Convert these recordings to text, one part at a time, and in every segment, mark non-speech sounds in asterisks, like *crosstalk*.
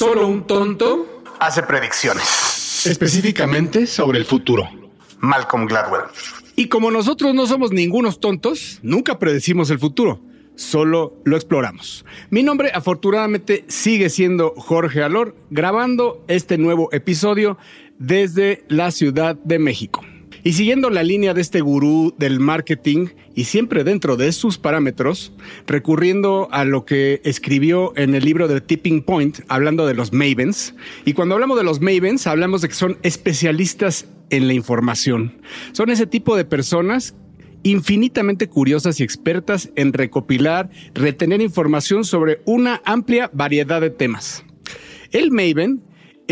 Solo un tonto hace predicciones. Específicamente sobre el futuro. Malcolm Gladwell. Y como nosotros no somos ningunos tontos, nunca predecimos el futuro, solo lo exploramos. Mi nombre afortunadamente sigue siendo Jorge Alor, grabando este nuevo episodio desde la Ciudad de México. Y siguiendo la línea de este gurú del marketing y siempre dentro de sus parámetros, recurriendo a lo que escribió en el libro de Tipping Point, hablando de los Mavens. Y cuando hablamos de los Mavens, hablamos de que son especialistas en la información. Son ese tipo de personas infinitamente curiosas y expertas en recopilar, retener información sobre una amplia variedad de temas. El Maven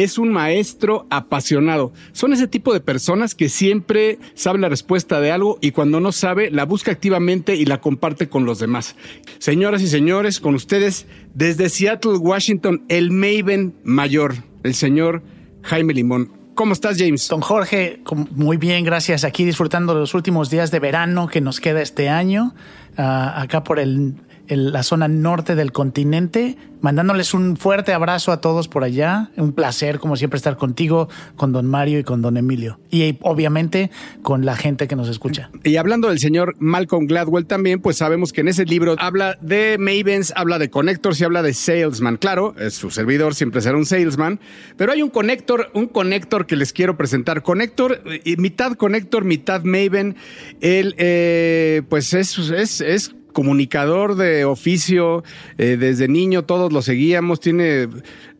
es un maestro apasionado. Son ese tipo de personas que siempre sabe la respuesta de algo y cuando no sabe, la busca activamente y la comparte con los demás. Señoras y señores, con ustedes, desde Seattle, Washington, el Maven mayor, el señor Jaime Limón. ¿Cómo estás, James? Don Jorge, muy bien, gracias. Aquí disfrutando los últimos días de verano que nos queda este año, ah, acá por el la zona norte del continente, mandándoles un fuerte abrazo a todos por allá. Un placer, como siempre, estar contigo, con don Mario y con don Emilio. Y obviamente con la gente que nos escucha. Y hablando del señor Malcolm Gladwell también, pues sabemos que en ese libro habla de Mavens, habla de connectors y habla de salesman. Claro, su servidor siempre será un salesman, pero hay un connector, un connector que les quiero presentar. Connector, mitad connector, mitad Maven. Él, eh, pues es, es, es comunicador de oficio, eh, desde niño todos lo seguíamos, tiene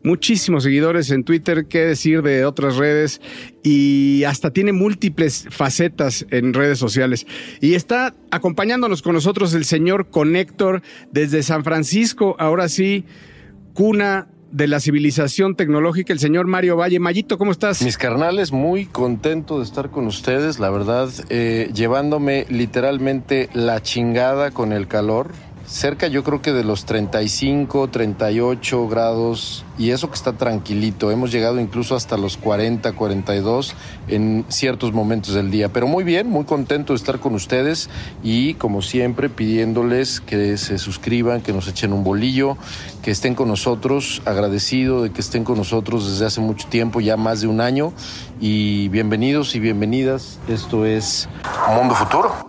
muchísimos seguidores en Twitter, qué decir de otras redes, y hasta tiene múltiples facetas en redes sociales. Y está acompañándonos con nosotros el señor Connector desde San Francisco, ahora sí, cuna de la civilización tecnológica, el señor Mario Valle. Mayito, ¿cómo estás? Mis carnales, muy contento de estar con ustedes, la verdad, eh, llevándome literalmente la chingada con el calor cerca yo creo que de los 35, 38 grados y eso que está tranquilito. Hemos llegado incluso hasta los 40, 42 en ciertos momentos del día. Pero muy bien, muy contento de estar con ustedes y como siempre pidiéndoles que se suscriban, que nos echen un bolillo, que estén con nosotros, agradecido de que estén con nosotros desde hace mucho tiempo, ya más de un año. Y bienvenidos y bienvenidas. Esto es Mundo Futuro.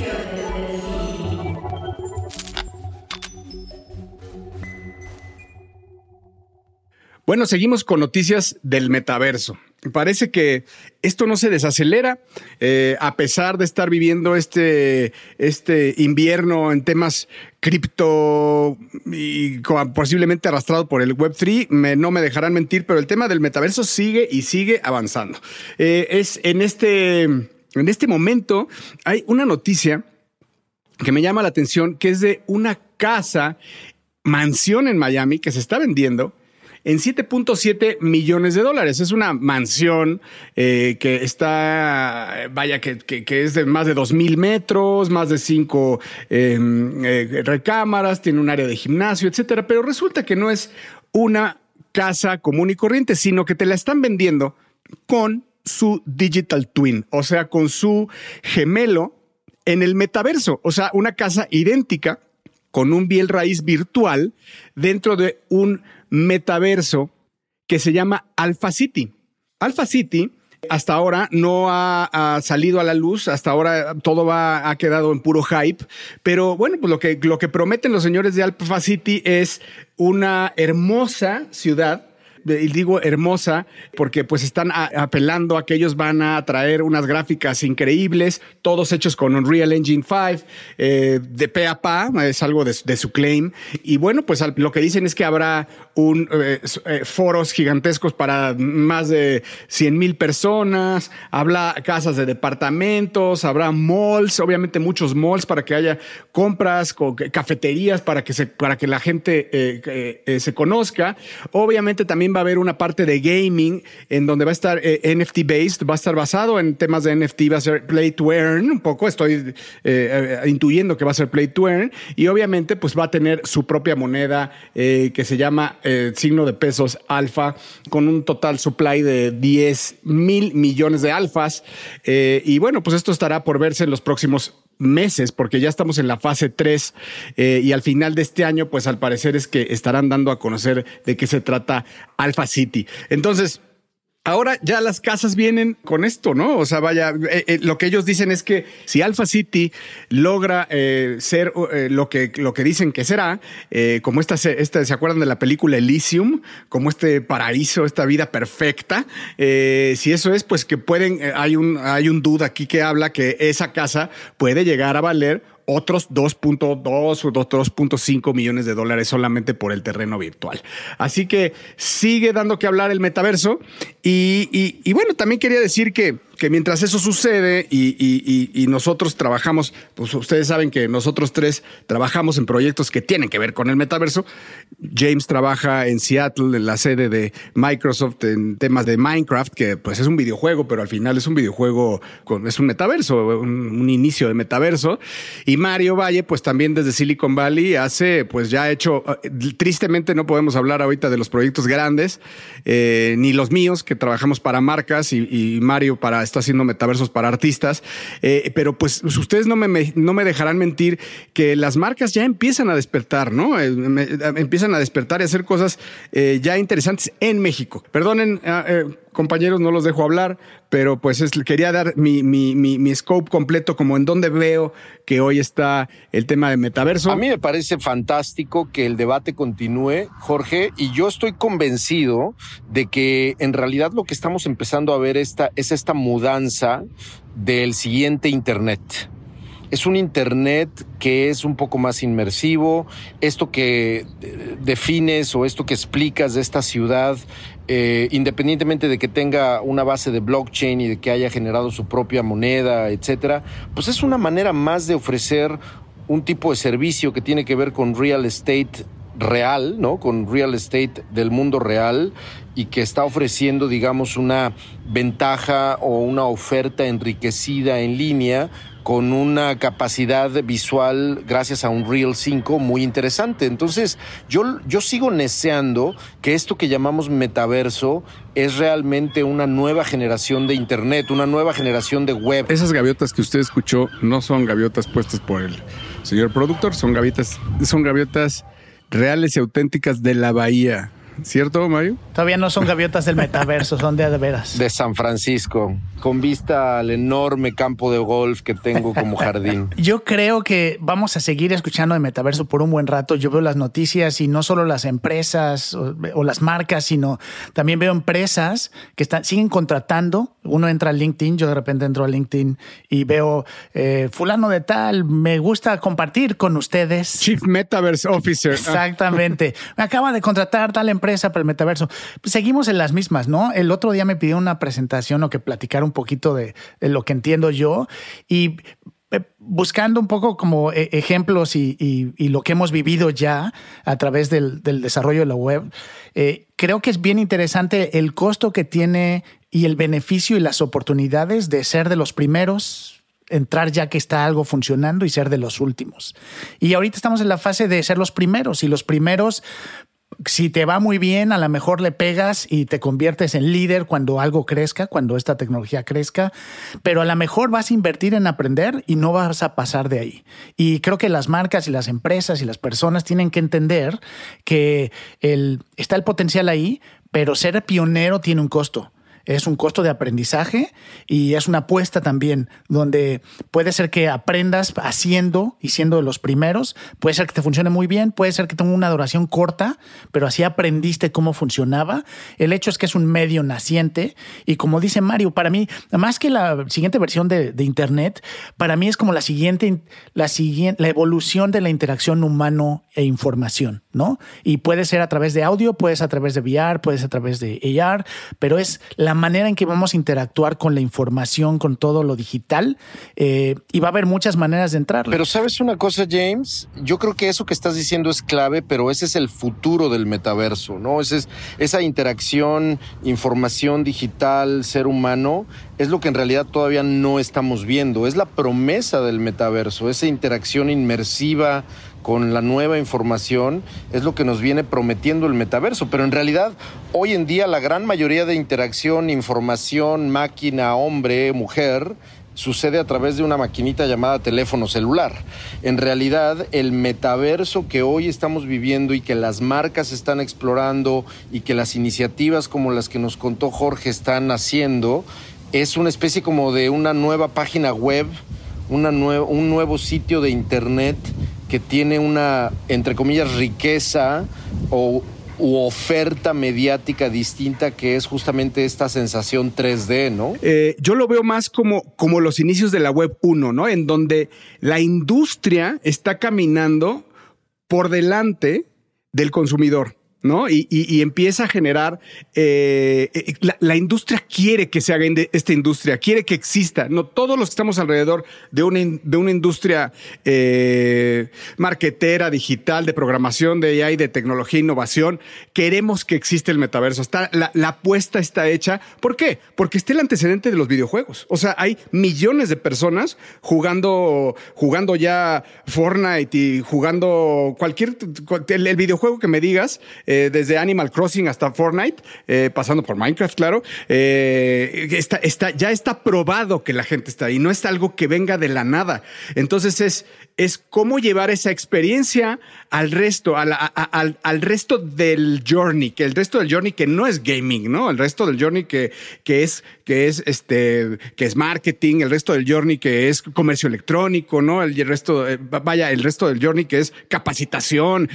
Bueno, seguimos con noticias del metaverso. Parece que esto no se desacelera, eh, a pesar de estar viviendo este, este invierno en temas cripto y posiblemente arrastrado por el Web3, no me dejarán mentir, pero el tema del metaverso sigue y sigue avanzando. Eh, es en este, en este momento hay una noticia que me llama la atención, que es de una casa, mansión en Miami, que se está vendiendo en 7.7 millones de dólares. Es una mansión eh, que está, vaya, que, es de más de 2 mil metros, más de cinco em, eh, recámaras, tiene un área de gimnasio, etcétera. Pero resulta que no es una casa común y corriente, sino que te la están vendiendo con su digital twin, o sea, con su gemelo en el metaverso, o sea, una casa idéntica con un bien raíz virtual dentro de un metaverso que se llama Alpha City. Alpha City hasta ahora no ha, salido a la luz, hasta ahora todo va, ha quedado en puro hype, pero bueno, pues lo que, lo que prometen los señores de Alpha City es una hermosa ciudad y digo hermosa porque pues están apelando a que ellos van a traer unas gráficas increíbles, todos hechos con Unreal Engine 5, eh, de pe a pa, es algo de, su claim. Y bueno, pues lo que dicen es que habrá un, eh, eh, foros gigantescos para más de 100 mil personas, habla casas de departamentos, habrá malls, obviamente muchos malls para que haya compras, cafeterías para que, para que la gente se conozca. Obviamente también va a haber una parte de gaming en donde va a estar eh, NFT based, va a estar basado en temas de NFT, va a ser play to earn un poco, estoy eh, eh, intuyendo que va a ser play to earn y obviamente pues va a tener su propia moneda que se llama signo de pesos alfa con un total supply de 10 mil millones de alfas y bueno pues esto estará por verse en los próximos meses, porque ya estamos en la fase 3 eh, y al final de este año, pues al parecer es que estarán dando a conocer de qué se trata Alpha City. Entonces, Ahora ya las casas vienen con esto, ¿no? O sea, vaya, eh, eh, lo que ellos dicen es que si Alpha City logra ser lo, que, lo que dicen que será, como esta, esta, ¿se acuerdan de la película Elysium? Como este paraíso, esta vida perfecta. si eso es, pues que pueden, hay un, hay un duda aquí que habla que esa casa puede llegar a valer otros 2.2 o 2.5 millones de dólares solamente por el terreno virtual. Así que sigue dando que hablar el metaverso y, bueno, también quería decir que, que mientras eso sucede y, nosotros trabajamos, pues ustedes saben que nosotros tres trabajamos en proyectos que tienen que ver con el metaverso. James trabaja en Seattle, en la sede de Microsoft, en temas de Minecraft, que pues es un videojuego, pero al final es un videojuego, con, es un metaverso, un, inicio de metaverso. Y Mario Valle, pues también desde Silicon Valley hace, pues ya ha hecho, eh, tristemente no podemos hablar ahorita de los proyectos grandes, eh, ni los míos, que trabajamos para marcas y, Mario para, está haciendo metaversos para artistas. Eh, pero pues ustedes no me, no me dejarán mentir que las marcas ya empiezan a despertar, ¿no? Eh, empiezan a despertar y hacer cosas eh, ya interesantes en México. Perdonen, ah, compañeros, no los dejo hablar, pero pues quería dar mi, mi, mi, scope completo como en donde veo que hoy está el tema de metaverso. A mí me parece fantástico que el debate continúe, Jorge, y yo estoy convencido de que en realidad lo que estamos empezando a ver esta, es esta mudanza del siguiente Internet. Es un Internet que es un poco más inmersivo. Esto que eh, defines o esto que explicas de esta ciudad eh, independientemente de que tenga una base de blockchain y de que haya generado su propia moneda, etcétera, pues es una manera más de ofrecer un tipo de servicio que tiene que ver con real estate real, ¿no? Con real estate del mundo real y que está ofreciendo, digamos, una ventaja o una oferta enriquecida en línea con una capacidad visual gracias a un Real 5 muy interesante. Entonces, yo, yo sigo neceando que esto que llamamos metaverso es realmente una nueva generación de Internet, una nueva generación de web. Esas gaviotas que usted escuchó no son gaviotas puestas por el señor productor, son gaviotas, son gaviotas reales y auténticas de la bahía ¿Cierto, Mario? Todavía no son gaviotas del metaverso, son de, veras. De San Francisco, con vista al enorme campo de golf que tengo como jardín. *laughs* Yo creo que vamos a seguir escuchando de metaverso por un buen rato. Yo veo las noticias y no solo las empresas o, las marcas, sino también veo empresas que están, siguen contratando. Uno entra a LinkedIn, yo de repente entro a LinkedIn y veo eh, fulano de tal, me gusta compartir con ustedes. Chief Metaverse Officer. Exactamente. *laughs* Me acaba de contratar tal empresa para el metaverso. Seguimos en las mismas, ¿no? El otro día me pidió una presentación o que platicara un poquito de, lo que entiendo yo y eh, buscando un poco como eh, ejemplos y, lo que hemos vivido ya a través del, desarrollo de la web, eh, creo que es bien interesante el costo que tiene y el beneficio y las oportunidades de ser de los primeros entrar ya que está algo funcionando y ser de los últimos. Y ahorita estamos en la fase de ser los primeros y los primeros si te va muy bien, a lo mejor le pegas y te conviertes en líder cuando algo crezca, cuando esta tecnología crezca, pero a lo mejor vas a invertir en aprender y no vas a pasar de ahí. Y creo que las marcas y las empresas y las personas tienen que entender que el, está el potencial ahí, pero ser pionero tiene un costo es un costo de aprendizaje y es una apuesta también, donde puede ser que aprendas haciendo y siendo de los primeros, puede ser que te funcione muy bien, puede ser que tenga una duración corta, pero así aprendiste cómo funcionaba. El hecho es que es un medio naciente y como dice Mario, para mí, más que la siguiente versión de, Internet, para mí es como la siguiente, la siguiente, la evolución de la interacción humano e información, ¿no? Y puede ser a través de audio, puede ser a través de VR, puede ser a través de AR, pero es la la manera en que vamos a interactuar con la información, con todo lo digital, eh, y va a haber muchas maneras de entrar. Pero sabes una cosa, James, yo creo que eso que estás diciendo es clave, pero ese es el futuro del metaverso, ¿no? Es, esa interacción, información digital, ser humano, es lo que en realidad todavía no estamos viendo. Es la promesa del metaverso, esa interacción inmersiva con la nueva información es lo que nos viene prometiendo el metaverso, pero en realidad hoy en día la gran mayoría de interacción, información, máquina, hombre, mujer, sucede a través de una maquinita llamada teléfono celular. En realidad, el metaverso que hoy estamos viviendo y que las marcas están explorando y que las iniciativas como las que nos contó Jorge están haciendo, es una especie como de una nueva página web, una un nuevo sitio de internet que tiene una, entre comillas, riqueza o u oferta mediática distinta que es justamente esta sensación 3D, ¿no? Eh, yo lo veo más como, como los inicios de la web 1, ¿no? En donde la industria está caminando por delante del consumidor. ¿No? Y, empieza a generar, eh, eh, la, industria quiere que se haga esta industria, quiere que exista, no todos los que estamos alrededor de una, de una industria eh, digital, de programación, de AI, de tecnología, innovación, queremos que exista el metaverso, está, la, apuesta está hecha, ¿por qué? Porque está el antecedente de los videojuegos, o sea, hay millones de personas jugando, jugando ya Fortnite y jugando cualquier, el videojuego que me digas, eh, desde Animal Crossing hasta Fortnite, eh, pasando por Minecraft, claro, eh, ya está probado que la gente está ahí, no es algo que venga de la nada. Entonces es, es cómo llevar esa experiencia al resto, al, al, resto del journey, que el resto del journey que no es gaming, ¿no? El resto del journey que, que es, que es este, que es marketing, el resto del journey que es comercio electrónico, ¿no? El, resto, vaya, el resto del journey que es capacitación,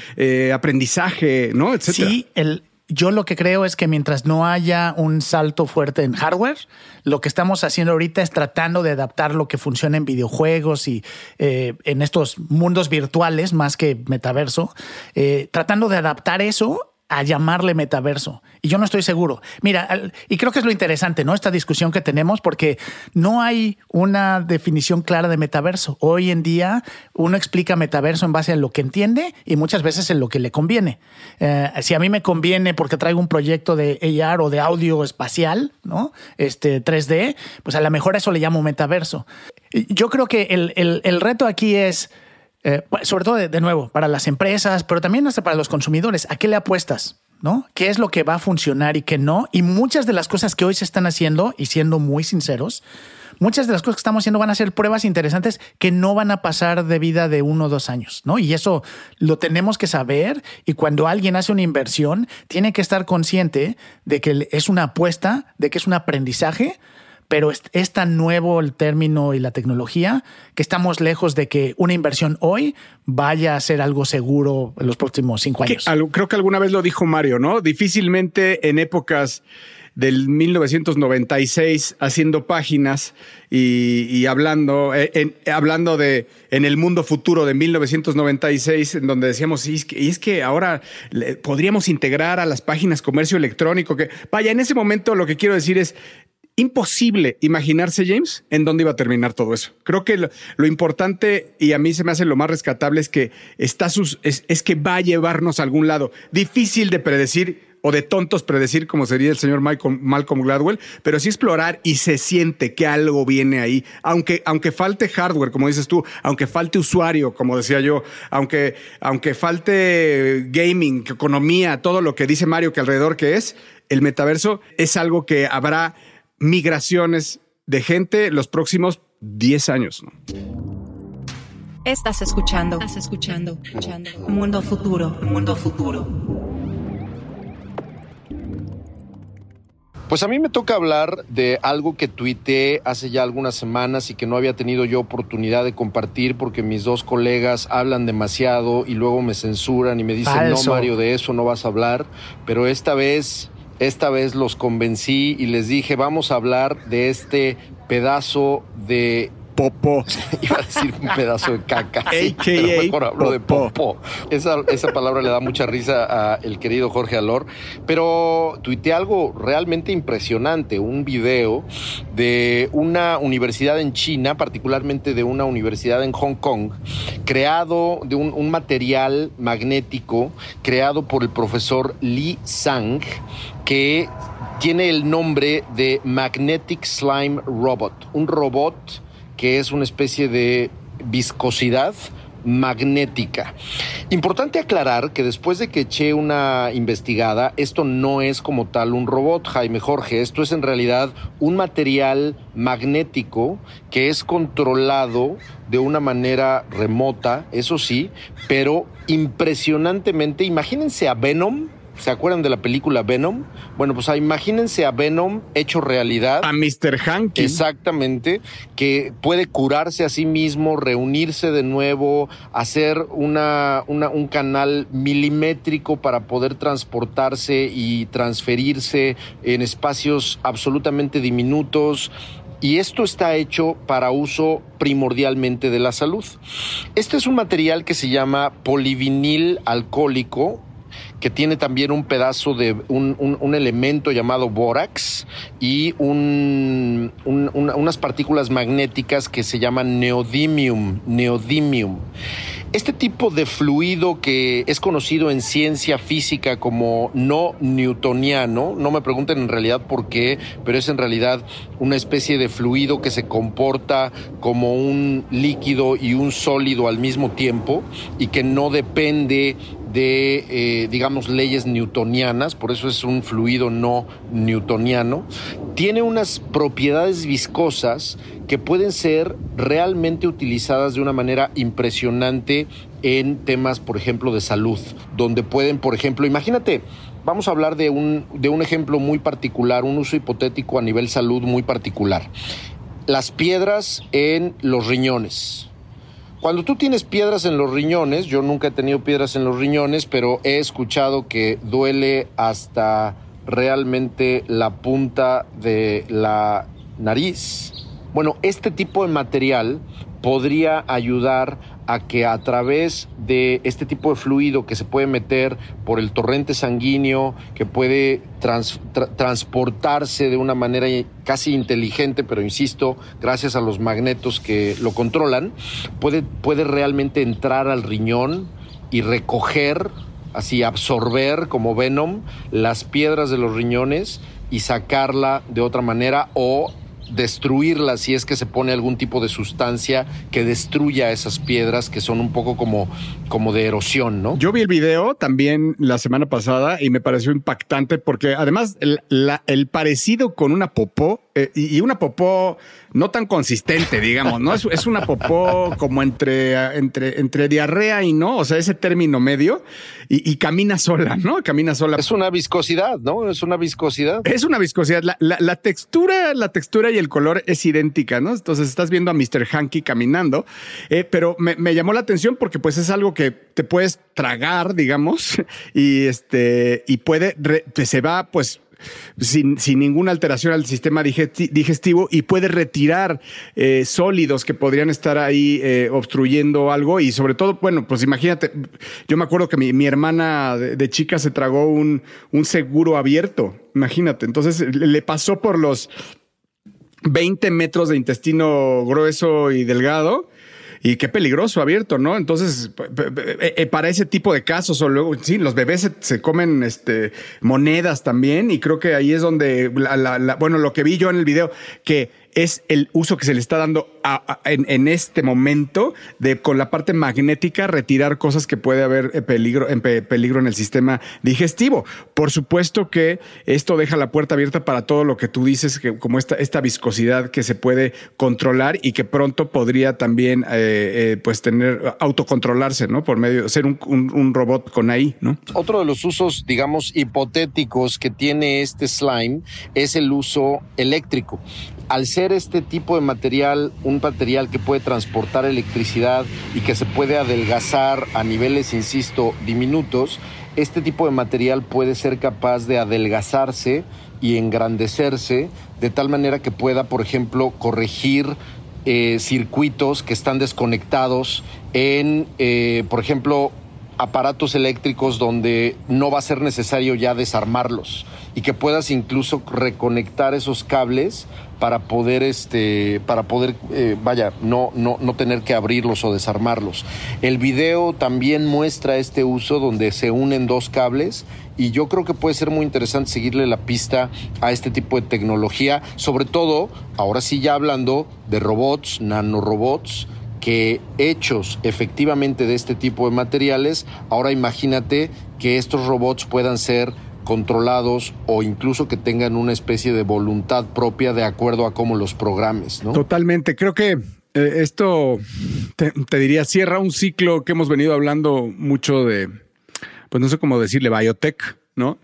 aprendizaje, ¿no? Sí, el, yo lo que creo es que mientras no haya un salto fuerte en hardware, lo que estamos haciendo ahorita es tratando de adaptar lo que funciona en videojuegos y eh, en estos mundos virtuales más que metaverso, eh, tratando de adaptar eso a llamarle metaverso. Y yo no estoy seguro. Mira, y creo que es lo interesante, ¿no? Esta discusión que tenemos, porque no hay una definición clara de metaverso. Hoy en día uno explica metaverso en base a lo que entiende y muchas veces en lo que le conviene. Eh, si a mí me conviene porque traigo un proyecto de AR o de audio espacial, ¿no? Este 3D, pues a lo mejor eso le llamo metaverso. Yo creo que el, el reto aquí es eh, sobre todo de, nuevo, para las empresas, pero también hasta para los consumidores, ¿a qué le apuestas? ¿No? ¿Qué es lo que va a funcionar y qué no? Y muchas de las cosas que hoy se están haciendo, y siendo muy sinceros, muchas de las cosas que estamos haciendo van a ser pruebas interesantes que no van a pasar de vida de uno o dos años, ¿no? Y eso lo tenemos que saber y cuando alguien hace una inversión, tiene que estar consciente de que es una apuesta, de que es un aprendizaje, pero es, tan nuevo el término y la tecnología que estamos lejos de que una inversión hoy vaya a ser algo seguro en los próximos cinco años. creo que alguna vez lo dijo Mario, ¿no? Difícilmente en épocas del 1996 haciendo páginas y, hablando, eh, hablando de en el mundo futuro de 1996, en donde decíamos, y es que, y es que ahora podríamos integrar a las páginas comercio electrónico, que vaya, en ese momento lo que quiero decir es, imposible imaginarse, James, en dónde iba a terminar todo eso. Creo que lo, importante y a mí se me hace lo más rescatable es que está sus, es, que va a llevarnos a algún lado. Difícil de predecir o de tontos predecir como sería el señor Malcolm Gladwell, pero sí explorar y se siente que algo viene ahí, aunque, aunque falte hardware, como dices tú, aunque falte usuario, como decía yo, aunque, aunque falte gaming, economía, todo lo que dice Mario que alrededor que es, el metaverso es algo que habrá migraciones de gente los próximos 10 años. Estás escuchando, estás escuchando, escuchando. Mundo futuro, mundo futuro. Pues a mí me toca hablar de algo que tuiteé hace ya algunas semanas y que no había tenido yo oportunidad de compartir porque mis dos colegas hablan demasiado y luego me censuran y me dicen, no Mario, de eso no vas a hablar, pero esta vez esta vez los convencí y les dije, vamos a hablar de este pedazo de popó. *laughs* Iba a decir un pedazo de caca. *laughs* sí, pero mejor hablo de popó. Esa, esa palabra le da mucha risa a el querido Jorge Alor. Pero tuiteé algo realmente impresionante, un video de una universidad en China, particularmente de una universidad en Hong Kong, creado de un, un material magnético creado por el profesor Li Sang, que tiene el nombre de Magnetic Slime Robot, un robot que es una especie de viscosidad magnética. Importante aclarar que después de que eché una investigada, esto no es como tal un robot, Jaime Jorge, esto es en realidad un material magnético que es controlado de una manera remota, eso sí, pero impresionantemente, imagínense a Venom, ¿se acuerdan de la película Venom? Bueno, pues imagínense a Venom hecho realidad. A Mr. Hanky. Exactamente, que puede curarse a sí mismo, reunirse de nuevo, hacer una, una- un canal milimétrico para poder transportarse y transferirse en espacios absolutamente diminutos. Y esto está hecho para uso primordialmente de la salud. Este es un material que se llama polivinil alcohólico, que tiene también un pedazo de un, un- elemento llamado bórax y un- un- una- unas partículas magnéticas que se llaman neodymium. Neodymium. Este tipo de fluido que es conocido en ciencia física como no newtoniano, no me pregunten en realidad por qué, pero es en realidad una especie de fluido que se comporta como un líquido y un sólido al mismo tiempo y que no depende de, eh, digamos, leyes newtonianas, por eso es un fluido no newtoniano, tiene unas propiedades viscosas que pueden ser realmente utilizadas de una manera impresionante en temas, por ejemplo, de salud, donde pueden, por ejemplo, imagínate, vamos a hablar de un, de un ejemplo muy particular, un uso hipotético a nivel salud muy particular. Las piedras en los riñones. Cuando tú tienes piedras en los riñones, yo nunca he tenido piedras en los riñones, pero he escuchado que duele hasta realmente la punta de la nariz. Bueno, este tipo de material podría ayudar a que a través de este tipo de fluido que se puede meter por el torrente sanguíneo, que puede trans- tra- transportarse de una manera casi inteligente, pero insisto, gracias a los magnetos que lo controlan, puede, puede realmente entrar al riñón y recoger, así absorber como Venom, las piedras de los riñones y sacarla de otra manera o destruirla si es que se pone algún tipo de sustancia que destruya esas piedras que son un poco como, como de erosión, ¿no? Yo vi el video también la semana pasada y me pareció impactante porque además el, parecido con una popó eh, y una popó no tan consistente, digamos, ¿no? Es, es una popó como entre, entre, entre diarrea y no, o sea, ese término medio y, y camina sola, ¿no? Camina sola. Es una viscosidad, ¿no? Es una viscosidad. Es una viscosidad. La, la- la textura, la textura y el color es idéntica, ¿no? Entonces estás viendo a Mr. Hanky caminando, eh, pero me, me llamó la atención porque pues es algo que te puedes tragar, digamos, *laughs* y este, y puede, re- pues, se va pues sin, sin ninguna alteración al sistema digesti- digestivo y puede retirar eh, sólidos que podrían estar ahí eh, obstruyendo algo y sobre todo, bueno, pues imagínate, yo me acuerdo que mi, mi hermana de, de chica se tragó un, un seguro abierto, imagínate, entonces le pasó por los 20 metros de intestino grueso y delgado. Y qué peligroso abierto, ¿no? Entonces, p- eh, para ese tipo de casos, o luego, sí, los bebés se, se comen este, monedas también, y creo que ahí es donde, la- la- la- bueno, lo que vi yo en el video, que es el uso que se le está dando en, en este momento de con la parte magnética retirar cosas que puede haber eh, peligro, en pe- peligro en el sistema digestivo. Por supuesto que esto deja la puerta abierta para todo lo que tú dices, que como esta, esta viscosidad que se puede controlar y que pronto podría también eh, eh, pues tener autocontrolarse, ¿no? Por medio de ser un, un- un robot con ahí, ¿no? Otro de los usos, digamos, hipotéticos que tiene este slime es el uso eléctrico. Al ser este tipo de material un material que puede transportar electricidad y que se puede adelgazar a niveles, insisto, diminutos, este tipo de material puede ser capaz de adelgazarse y engrandecerse de tal manera que pueda, por ejemplo, corregir eh, circuitos que están desconectados en, eh, por ejemplo, aparatos eléctricos donde no va a ser necesario ya desarmarlos y que puedas incluso reconectar esos cables para poder este para poder eh, vaya no, no no tener que abrirlos o desarmarlos. El video también muestra este uso donde se unen dos cables y yo creo que puede ser muy interesante seguirle la pista a este tipo de tecnología sobre todo ahora sí ya hablando de robots nanorobots que hechos efectivamente de este tipo de materiales, ahora imagínate que estos robots puedan ser controlados o incluso que tengan una especie de voluntad propia de acuerdo a cómo los programes, ¿no? Totalmente. Creo que eh, esto te, te, diría cierra un ciclo que hemos venido hablando mucho de, pues no sé cómo decirle, biotech, ¿no?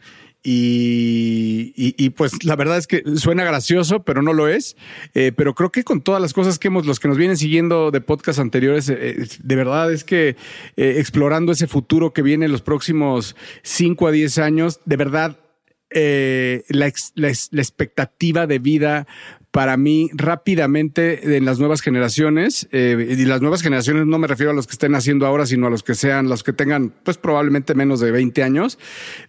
Y, y, pues la verdad es que suena gracioso, pero no lo es. Eh, pero creo que con todas las cosas que hemos, los que nos vienen siguiendo de podcast anteriores, eh, de verdad es que eh, explorando ese futuro que viene en los próximos 5 a 10 años, de verdad la, la expectativa de vida para mí rápidamente en las nuevas generaciones, eh, y las nuevas generaciones no me refiero a los que estén haciendo ahora, sino a los que sean, los que tengan pues probablemente menos de 20 años,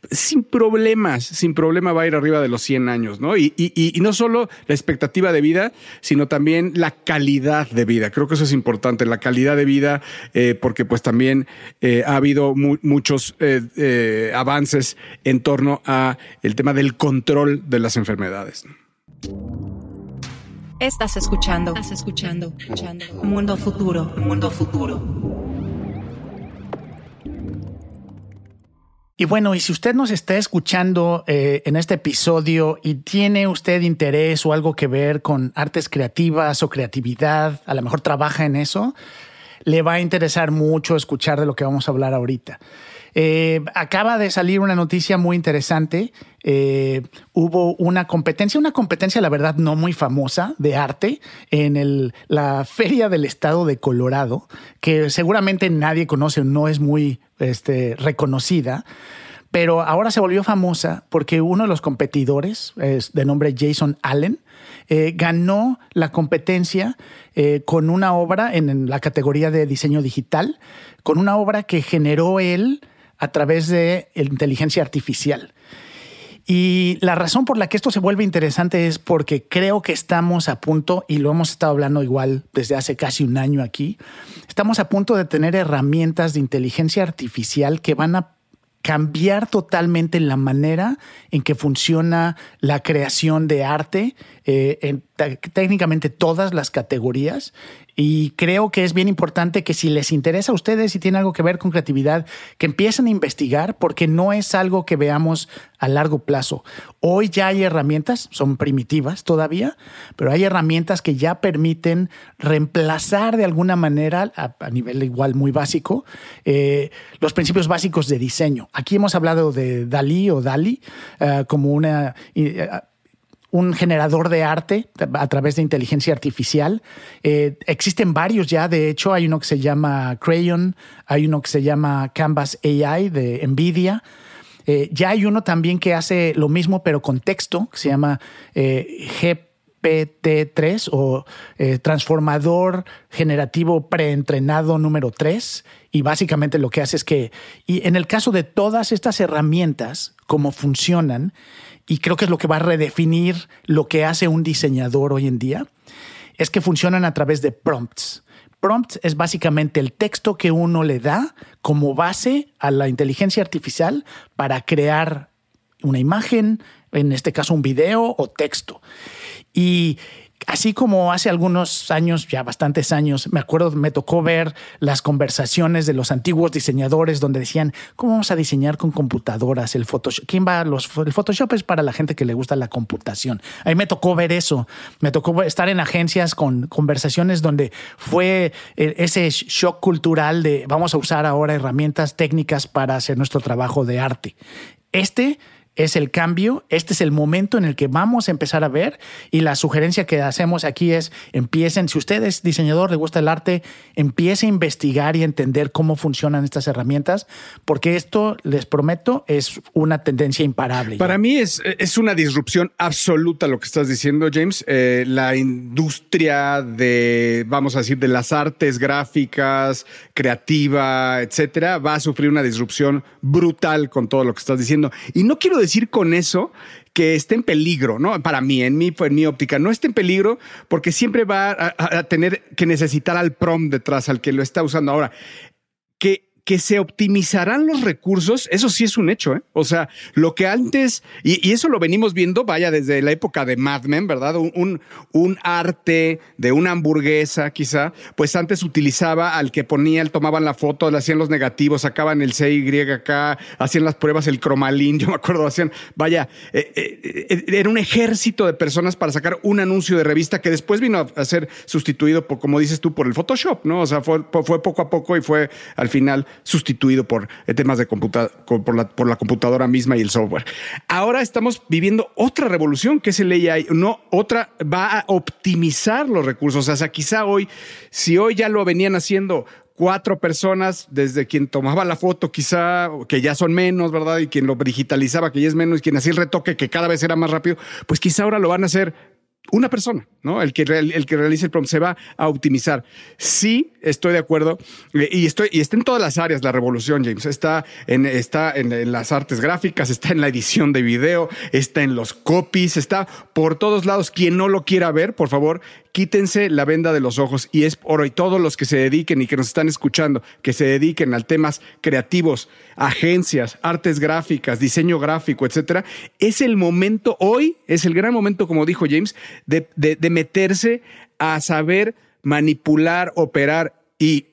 sin problemas, sin problema va a ir arriba de los 100 años, ¿no? Y, no solo la expectativa de vida, sino también la calidad de vida. Creo que eso es importante, la calidad de vida, eh, porque pues también eh, ha habido mu muchos avances en torno a el tema del control de las enfermedades. Estás escuchando, estás escuchando, escuchando. Mundo Futuro, Mundo Futuro. Y bueno, y si usted nos está escuchando eh, en este episodio y tiene usted interés o algo que ver con artes creativas o creatividad, a lo mejor trabaja en eso, le va a interesar mucho escuchar de lo que vamos a hablar ahorita. Eh, acaba de salir una noticia muy interesante. Eh, hubo una competencia, una competencia, la verdad, no muy famosa de arte en la Feria del Estado de Colorado, que seguramente nadie conoce, no es muy este, reconocida pero ahora se volvió famosa porque uno de los competidores, es de nombre Jason Allen, eh, ganó la competencia con una obra en, la categoría de diseño digital, con una obra que generó él a través de inteligencia artificial. Y la razón por la que esto se vuelve interesante es porque creo que estamos a punto, y lo hemos estado hablando igual desde hace casi un año aquí, estamos a punto de tener herramientas de inteligencia artificial que van a cambiar totalmente la manera en que funciona la creación de arte eh, en técnicamente todas las categorías y creo que es bien importante que si les interesa a ustedes y tiene algo que ver con creatividad, que empiecen a investigar porque no es algo que veamos a largo plazo. Hoy ya hay herramientas, son primitivas todavía, pero hay herramientas que ya permiten reemplazar de alguna manera, a, nivel igual muy básico, eh, los principios básicos de diseño. Aquí hemos hablado de Dalí o Dali uh, como una... Uh, un generador de arte a través de inteligencia artificial. Eh, existen varios ya, de hecho, hay uno que se llama Crayon, hay uno que se llama Canvas AI de Nvidia. Eh, ya hay uno también que hace lo mismo, pero con texto, que se llama eh, GPT-3 o Transformador Generativo Preentrenado número 3. Y básicamente lo que hace es que, y en el caso de todas estas herramientas, cómo funcionan, y creo que es lo que va a redefinir lo que hace un diseñador hoy en día, es que funcionan a través de prompts. Prompts es básicamente el texto que uno le da como base a la inteligencia artificial para crear una imagen, en este caso un video o texto. Y así como hace algunos años, ya bastantes años, me acuerdo, me tocó ver las conversaciones de los antiguos diseñadores donde decían, ¿cómo vamos a diseñar con computadoras el Photoshop? ¿Quién va a los, el Photoshop es para la gente que le gusta la computación. A mí me tocó ver eso. Me tocó estar en agencias con conversaciones donde fue eh, ese shock cultural de vamos a usar ahora herramientas técnicas para hacer nuestro trabajo de arte. Este es el cambio, este es el momento en el que vamos a empezar a ver y la sugerencia que hacemos aquí es empiecen, si usted es diseñador, le gusta el arte, empiece a investigar y entender cómo funcionan estas herramientas, porque esto, les prometo, es una tendencia imparable. Para mí es, es una disrupción absoluta lo que estás diciendo, James. Eh, la industria de, vamos a decir, de las artes gráficas, creativa, etcétera, va a sufrir una disrupción brutal con todo lo que estás diciendo. Y no quiero decir con eso que esté en peligro, ¿no? Para mí, en mi, mi óptica, no esté en peligro porque siempre va a, a tener que necesitar al prom detrás, al que lo está usando. Ahora, que que se optimizarán los recursos, eso sí es un hecho, ¿eh? O sea, lo que antes, y, eso lo venimos viendo, vaya, desde la época de Mad Men, ¿verdad? Un, un, arte de una hamburguesa, quizá, pues antes utilizaba al que ponía, tomaban la foto, le hacían los negativos, sacaban el CYK, hacían las pruebas, el cromalín, *laughs* yo me acuerdo, hacían, vaya, eh, eh, era un ejército de personas para sacar un anuncio de revista que después vino a ser sustituido, por, como dices tú, por el Photoshop, ¿no? O sea, fue, fue poco a poco y fue al final sustituido por temas de computa por, la, por la computadora misma y el software. Ahora estamos viviendo otra revolución que es el AI, no otra, va a optimizar los recursos. O sea, quizá hoy, si hoy ya lo venían haciendo cuatro personas, desde quien tomaba la foto, quizá, que ya son menos, ¿verdad? Y quien lo digitalizaba, que ya es menos, y quien hacía el retoque, que cada vez era más rápido, pues quizá ahora lo van a hacer una persona, ¿no? El que, el que realice el prompt se va a optimizar. Sí, estoy de acuerdo. Y, estoy, y está en todas las áreas la revolución, James. Está, en, está en, las artes gráficas, está en la edición de video, está en los copies, está por todos lados. Quien no lo quiera ver, por favor, quítense la venda de los ojos. Y es oro. Y todos los que se dediquen y que nos están escuchando, que se dediquen a temas creativos, agencias, artes gráficas, diseño gráfico, etcétera, es el momento hoy, es el gran momento, como dijo James, de, de meterse a saber manipular, operar y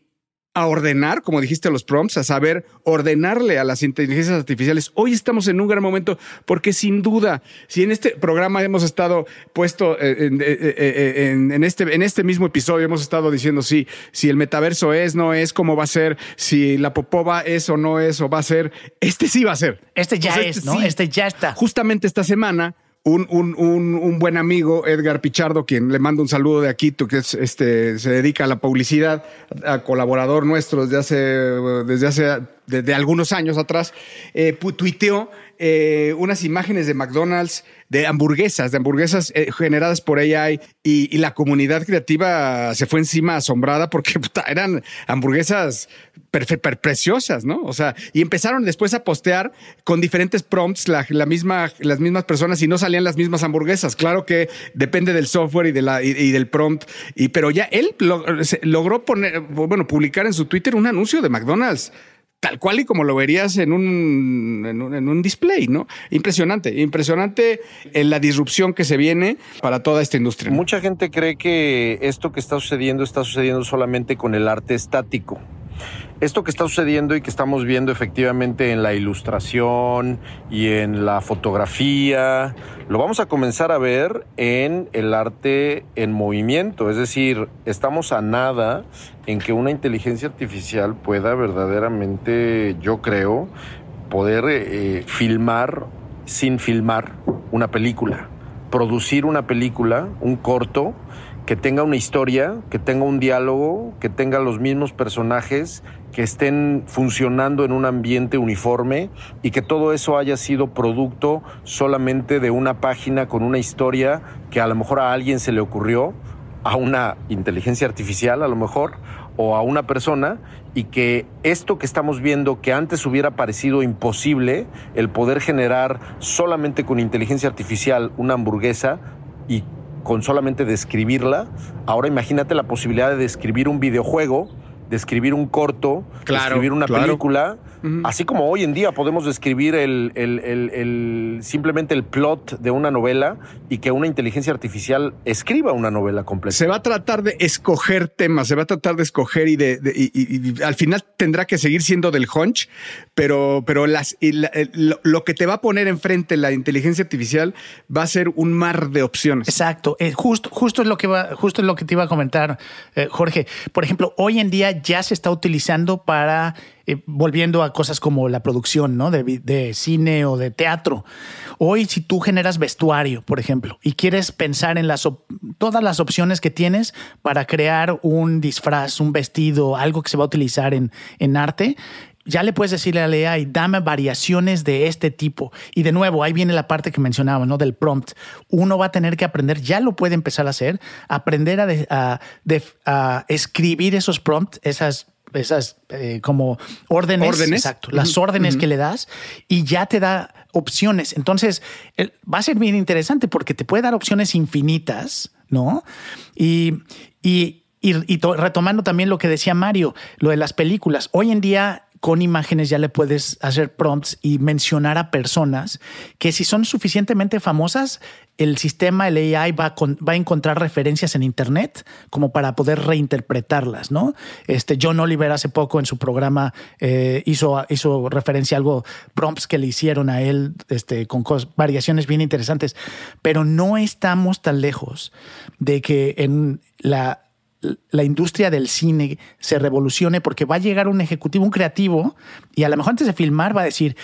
a ordenar, como dijiste, los prompts, a saber ordenarle a las inteligencias artificiales. Hoy estamos en un gran momento porque sin duda, si en este programa hemos estado puesto en, en, en este, en este mismo episodio, hemos estado diciendo si, si el metaverso es, no es, cómo va a ser, si la popova es o no es, o va a ser, este sí va a ser. Este ya pues es, ¿no? Sí. Este ya está. Justamente esta semana un, un, un, un, buen amigo, Edgar Pichardo, quien le mando un saludo de aquí, que es, este, se dedica a la publicidad, a colaborador nuestro desde hace, desde hace desde algunos años atrás, eh, tuiteó eh, unas imágenes de McDonald's de hamburguesas, de hamburguesas eh, generadas por AI y, la comunidad creativa se fue encima asombrada porque *laughs* eran hamburguesas preciosas, ¿no? O sea, y empezaron después a postear con diferentes prompts la, misma, las mismas personas y no salían las mismas hamburguesas. Claro que depende del software y del prompt, y, pero ya él lo, logró poner, bueno, publicar en su Twitter un anuncio de McDonald's tal cual y como lo verías en un, en un, en un display, ¿no? Impresionante, impresionante en la disrupción que se viene para toda esta industria. Mucha gente cree que esto que está sucediendo está sucediendo solamente con el arte estático. Esto que está sucediendo y que estamos viendo efectivamente en la ilustración y en la fotografía, lo vamos a comenzar a ver en el arte en movimiento. Es decir, estamos a nada en que una inteligencia artificial pueda verdaderamente, yo creo, poder eh, filmar sin filmar una película, producir una película, un corto, que tenga una historia, que tenga un diálogo, que tenga los mismos personajes, que estén funcionando en un ambiente uniforme y que todo eso haya sido producto solamente de una página con una historia que a lo mejor a alguien se le ocurrió, a una inteligencia artificial a lo mejor, o a una persona, y que esto que estamos viendo, que antes hubiera parecido imposible, el poder generar solamente con inteligencia artificial una hamburguesa y con solamente describirla, ahora imagínate la posibilidad de describir un videojuego, de escribir un corto, claro, de escribir una claro. película, uh -huh. así como hoy en día podemos describir el, el, el, el, simplemente el plot de una novela y que una inteligencia artificial escriba una novela completa. Se va a tratar de escoger temas, se va a tratar de escoger y, de, de y, y, y al final tendrá que seguir siendo del hunch, pero, pero las, la, lo, lo, que te va a poner enfrente la inteligencia artificial va a ser un mar de opciones. Exacto, eh, justo, justo es lo que va, justo es lo que te iba a comentar, eh, Jorge. Por ejemplo, hoy en día ya se está utilizando para eh, volviendo a cosas como la producción, ¿no? De, cine o de teatro. Hoy, si tú generas vestuario, por ejemplo, y quieres pensar en las todas las opciones que tienes para crear un disfraz, un vestido, algo que se va a utilizar en, en arte, ya le puedes decirle al AI, dame variaciones de este tipo. Y de nuevo, ahí viene la parte que mencionaba, ¿no? Del prompt. Uno va a tener que aprender, ya lo puede empezar a hacer, aprender a, a, escribir esos prompts, esas esas eh, como órdenes, órdenes. exacto, las órdenes que le das y ya te da opciones. Entonces, va a ser bien interesante porque te puede dar opciones infinitas, ¿no? Y, y, y, y retomando también lo que decía Mario, lo de las películas. Hoy en día con imágenes ya le puedes hacer prompts y mencionar a personas que si son suficientemente famosas, el sistema, el AI va a, va a encontrar referencias en Internet como para poder reinterpretarlas, ¿no? Este John Oliver hace poco en su programa eh, hizo, hizo referencia a algo, prompts que le hicieron a él este, con variaciones bien interesantes, pero no estamos tan lejos de que en la la industria del cine se revolucione porque va a llegar un ejecutivo, un creativo, y a lo mejor antes de filmar va a decir,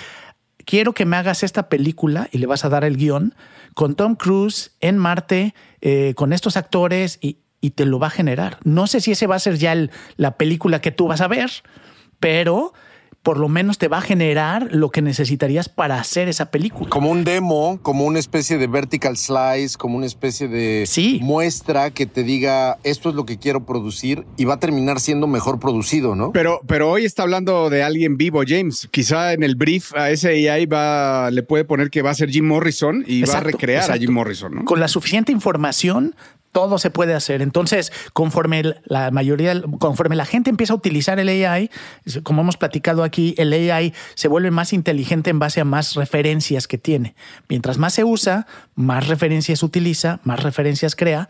quiero que me hagas esta película y le vas a dar el guion con Tom Cruise en Marte, eh, con estos actores y, y, te lo va a generar. No sé si ese va a ser ya la película que tú vas a ver, pero por lo menos te va a generar lo que necesitarías para hacer esa película. Como un demo, como una especie de vertical slice, como una especie de muestra que te diga esto es lo que quiero producir y va a terminar siendo mejor producido, ¿no? Pero, pero hoy está hablando de alguien vivo, James. Quizá en el brief a ese AI va, le puede poner que va a ser Jim Morrison y va a recrear a Jim Morrison, ¿no? Con la suficiente información todo se puede hacer. Entonces, conforme la mayoría, conforme la gente empieza a utilizar el AI, como hemos platicado aquí, el AI se vuelve más inteligente en base a más referencias que tiene. Mientras más se usa, más referencias utiliza, más referencias crea.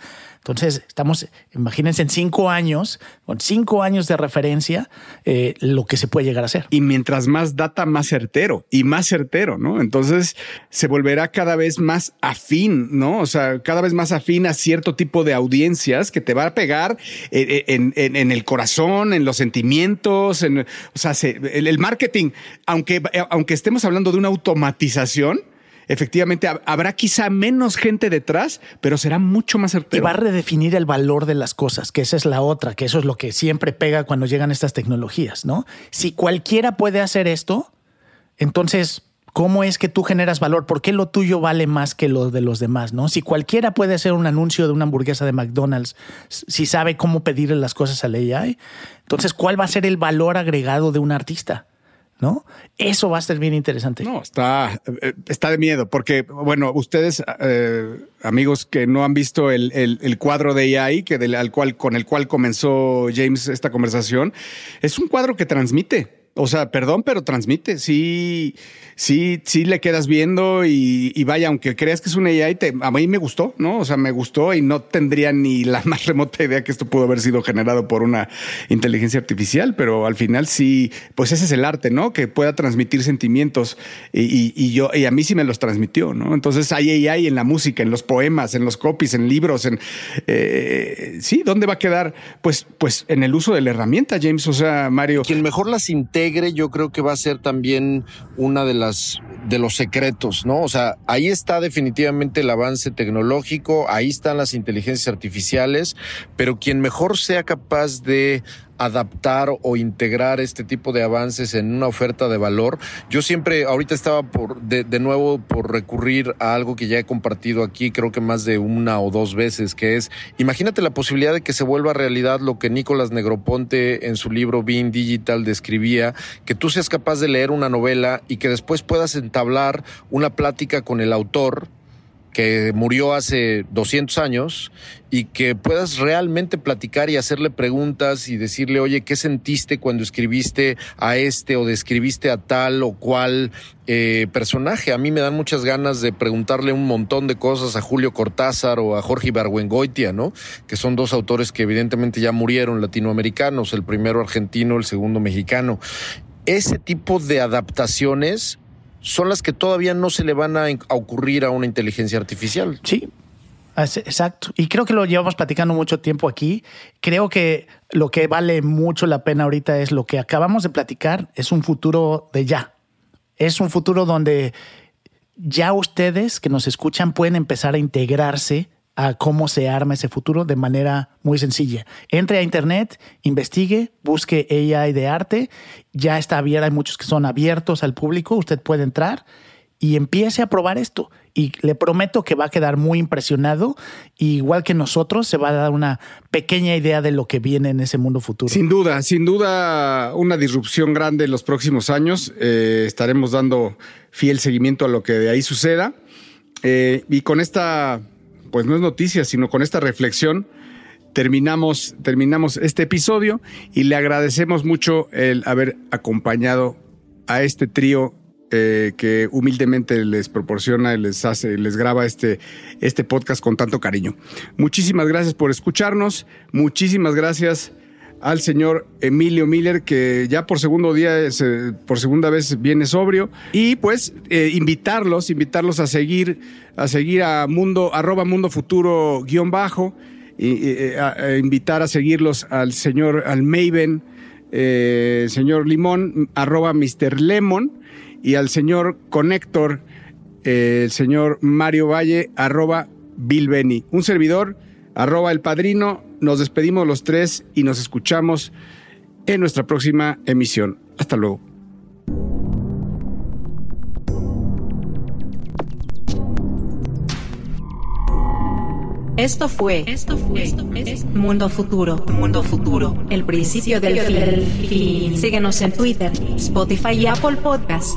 Entonces, estamos, imagínense, en cinco años, con cinco años de referencia, eh, lo que se puede llegar a hacer. Y mientras más data, más certero y más certero, ¿no? Entonces, se volverá cada vez más afín, ¿no? O sea, cada vez más afín a cierto tipo de audiencias que te va a pegar eh, eh, en, el corazón, en los sentimientos, en, o sea, el, el marketing, aunque, aunque estemos hablando de una automatización, efectivamente habrá quizá menos gente detrás, pero será mucho más certero. Y va a redefinir el valor de las cosas, que esa es la otra, que eso es lo que siempre pega cuando llegan estas tecnologías, ¿no? Si cualquiera puede hacer esto, entonces, ¿cómo es que tú generas valor? ¿Por qué lo tuyo vale más que lo de los demás, no? Si cualquiera puede hacer un anuncio de una hamburguesa de McDonald's, si sabe cómo pedirle las cosas a la AI, entonces, ¿cuál va a ser el valor agregado de un artista? ¿No? Eso va a ser bien interesante. No, está, eh, está de miedo, porque, bueno, ustedes, eh, amigos que no han visto el, el, cuadro de AI, que al cual, con el cual comenzó James esta conversación, es un cuadro que transmite. O sea, perdón, pero transmite. Sí, sí, sí le quedas viendo y, vaya, aunque creas que es una AI, a mí me gustó, ¿no? O sea, me gustó y no tendría ni la *laughs* más remota idea que esto pudo haber sido generado por una inteligencia artificial, pero al final sí, pues ese es el arte, ¿no? Que pueda transmitir sentimientos y, yo, y a mí sí me los transmitió, ¿no? Entonces hay AI en la música, en los poemas, en los copies, en libros, en, eh, sí, ¿dónde va a quedar? Pues, pues en el uso de la herramienta, James, o sea, Mario. Quien mejor las integra yo creo que va a ser también una de las de los secretos, ¿no? O sea, ahí está definitivamente el avance tecnológico, ahí están las inteligencias artificiales, pero quien mejor sea capaz de adaptar o integrar este tipo de avances en una oferta de valor. Yo siempre, ahorita estaba por, de, de, nuevo por recurrir a algo que ya he compartido aquí, creo que más de una o dos veces, que es, imagínate la posibilidad de que se vuelva realidad lo que Nicolás Negroponte en su libro Being Digital describía, que tú seas capaz de leer una novela y que después puedas entablar una plática con el autor que murió hace 200 años y que puedas realmente platicar y hacerle preguntas y decirle, oye, ¿qué sentiste cuando escribiste a este o describiste a tal o cual eh, personaje? A mí me dan muchas ganas de preguntarle un montón de cosas a Julio Cortázar o a Jorge Ibargüengoitia, ¿no? Que son dos autores que evidentemente ya murieron latinoamericanos, el primero argentino, el segundo mexicano. Ese tipo de adaptaciones son las que todavía no se le van a, ocurrir a una inteligencia artificial. Sí, Exacto. Y creo que lo llevamos platicando mucho tiempo aquí. Creo que lo que vale mucho la pena ahorita es lo que acabamos de platicar, es un futuro de ya. Es un futuro donde ya ustedes que nos escuchan pueden empezar a integrarse a cómo se arma ese futuro de manera muy sencilla. Entre a internet, investigue, busque AI de arte, ya está abierta, hay muchos que son abiertos al público, usted puede entrar y empiece a probar esto. Y le prometo que va a quedar muy impresionado. igual que nosotros, se va a dar una pequeña idea de lo que viene en ese mundo futuro. Sin duda, sin duda, una disrupción grande en los próximos años. Eh, estaremos dando fiel seguimiento a lo que de ahí suceda. Eh, y con esta, pues no es noticia, sino con esta reflexión, terminamos, terminamos este episodio y le agradecemos mucho el haber acompañado a este trío eh, que humildemente les proporciona y les hace, les graba este, este podcast con tanto cariño. Muchísimas gracias por escucharnos. Muchísimas gracias al señor Emilio Miller, que ya por segundo día, eh, por segunda vez viene sobrio. Y pues eh, invitarlos, invitarlos a seguir, a seguir a mundo, arroba mundo futuro guion bajo, y, a, invitar a seguirlos al señor, al Maven, señor Limón, arroba Mr. Lemon y al señor Connector, el señor Mario Valle, arroba Bill Benny. Un servidor, arroba el padrino. Nos despedimos los tres y nos escuchamos en nuestra próxima emisión. Hasta luego. Esto fue, esto fue, Mundo Futuro, Mundo Futuro, el principio del fin. Síguenos en Twitter, Spotify y Apple Podcast.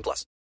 18 plus.